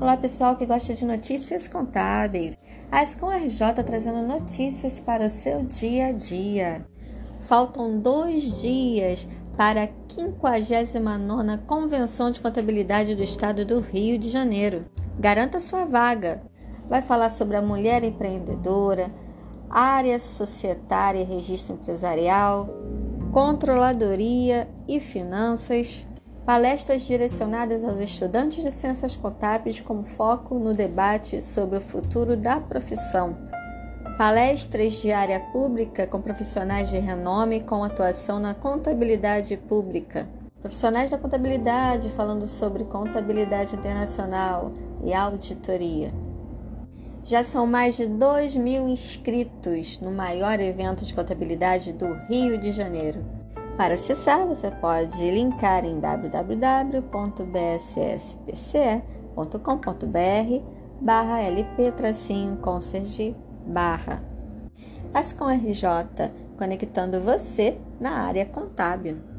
Olá pessoal que gosta de notícias contábeis. A Ascom RJ trazendo notícias para o seu dia a dia. Faltam dois dias para a 59 Convenção de Contabilidade do Estado do Rio de Janeiro. Garanta sua vaga. Vai falar sobre a mulher empreendedora, área societária e registro empresarial, controladoria e finanças, palestras direcionadas aos estudantes de ciências contábeis com foco no debate sobre o futuro da profissão. Palestras de área pública com profissionais de renome com atuação na contabilidade pública. Profissionais da contabilidade falando sobre contabilidade internacional e auditoria. Já são mais de 2 mil inscritos no maior evento de contabilidade do Rio de Janeiro. Para acessar, você pode linkar em www.bsspce.com.br barra lp conserge barra. Passe com RJ, conectando você na área contábil.